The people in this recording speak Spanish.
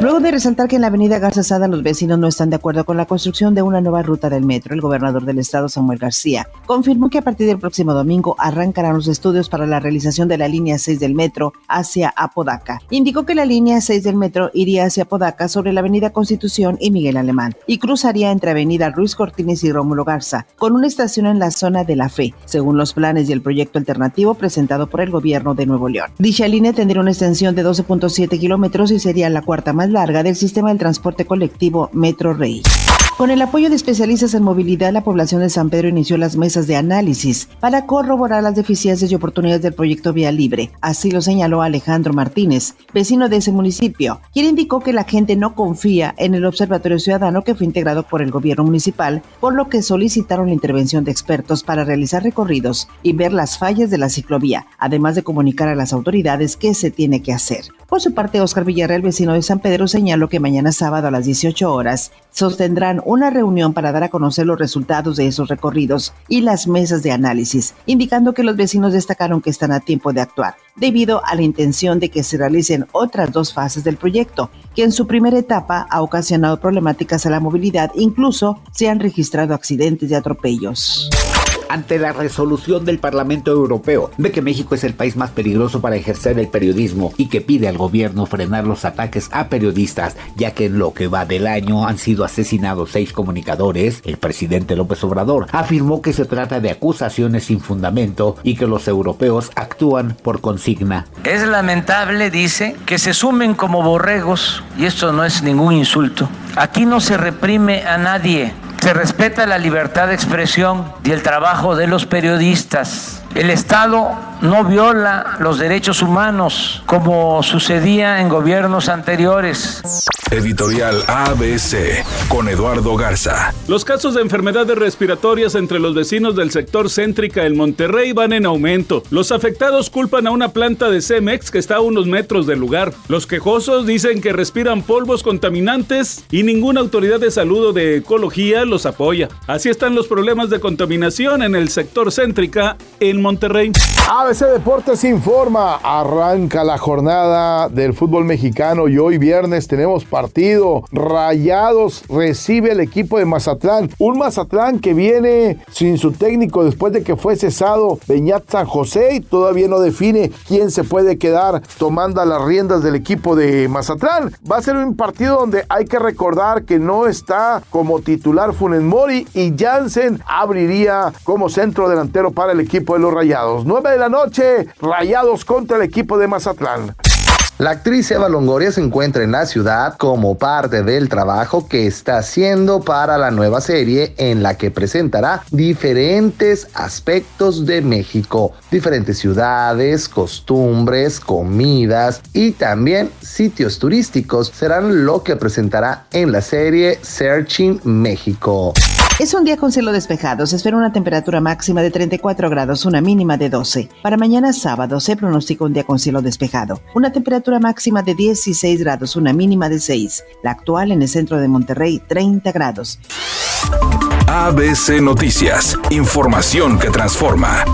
Luego de resaltar que en la avenida Garza Sada los vecinos no están de acuerdo con la construcción de una nueva ruta del metro, el gobernador del estado, Samuel García, confirmó que a partir del próximo domingo arrancarán los estudios para la realización de la línea 6 del metro hacia Apodaca. Indicó que la línea 6 del metro iría hacia Apodaca sobre la avenida Constitución y Miguel Alemán y cruzaría entre avenida Ruiz Cortines y Rómulo Garza, con una estación en la zona de la Fe, según los planes y el proyecto alternativo presentado por el gobierno de Nuevo León. Dicha línea tendría una extensión de 12.7 kilómetros y sería la cuarta más larga del sistema del transporte colectivo Metro Rey. Con el apoyo de especialistas en movilidad, la población de San Pedro inició las mesas de análisis para corroborar las deficiencias y oportunidades del proyecto Vía Libre. Así lo señaló Alejandro Martínez, vecino de ese municipio, quien indicó que la gente no confía en el Observatorio Ciudadano que fue integrado por el gobierno municipal, por lo que solicitaron la intervención de expertos para realizar recorridos y ver las fallas de la ciclovía, además de comunicar a las autoridades qué se tiene que hacer. Por su parte, Oscar Villarreal, vecino de San Pedro, señaló que mañana sábado a las 18 horas sostendrán una reunión para dar a conocer los resultados de esos recorridos y las mesas de análisis, indicando que los vecinos destacaron que están a tiempo de actuar, debido a la intención de que se realicen otras dos fases del proyecto, que en su primera etapa ha ocasionado problemáticas a la movilidad, incluso se han registrado accidentes y atropellos ante la resolución del Parlamento Europeo de que México es el país más peligroso para ejercer el periodismo y que pide al gobierno frenar los ataques a periodistas, ya que en lo que va del año han sido asesinados seis comunicadores, el presidente López Obrador afirmó que se trata de acusaciones sin fundamento y que los europeos actúan por consigna. Es lamentable, dice, que se sumen como borregos, y esto no es ningún insulto. Aquí no se reprime a nadie se respeta la libertad de expresión y el trabajo de los periodistas. El Estado no viola los derechos humanos como sucedía en gobiernos anteriores. Editorial ABC con Eduardo Garza. Los casos de enfermedades respiratorias entre los vecinos del sector céntrica en Monterrey van en aumento. Los afectados culpan a una planta de Cemex que está a unos metros del lugar. Los quejosos dicen que respiran polvos contaminantes y ninguna autoridad de salud o de ecología los apoya. Así están los problemas de contaminación en el sector céntrica en Monterrey. ABC Deportes informa, arranca la jornada del fútbol mexicano y hoy viernes tenemos partido. Rayados recibe el equipo de Mazatlán, un Mazatlán que viene sin su técnico después de que fue cesado Beñat San José y todavía no define quién se puede quedar tomando las riendas del equipo de Mazatlán. Va a ser un partido donde hay que recordar que no está como titular Funes Mori y Jansen abriría como centro delantero para el equipo de los Rayados. 9 de la noche, Rayados contra el equipo de Mazatlán. La actriz Eva Longoria se encuentra en la ciudad como parte del trabajo que está haciendo para la nueva serie en la que presentará diferentes aspectos de México, diferentes ciudades, costumbres, comidas y también sitios turísticos serán lo que presentará en la serie Searching México. Es un día con cielo despejado. Se espera una temperatura máxima de 34 grados, una mínima de 12. Para mañana sábado se pronostica un día con cielo despejado. Una temperatura máxima de 16 grados, una mínima de 6. La actual en el centro de Monterrey, 30 grados. ABC Noticias. Información que transforma.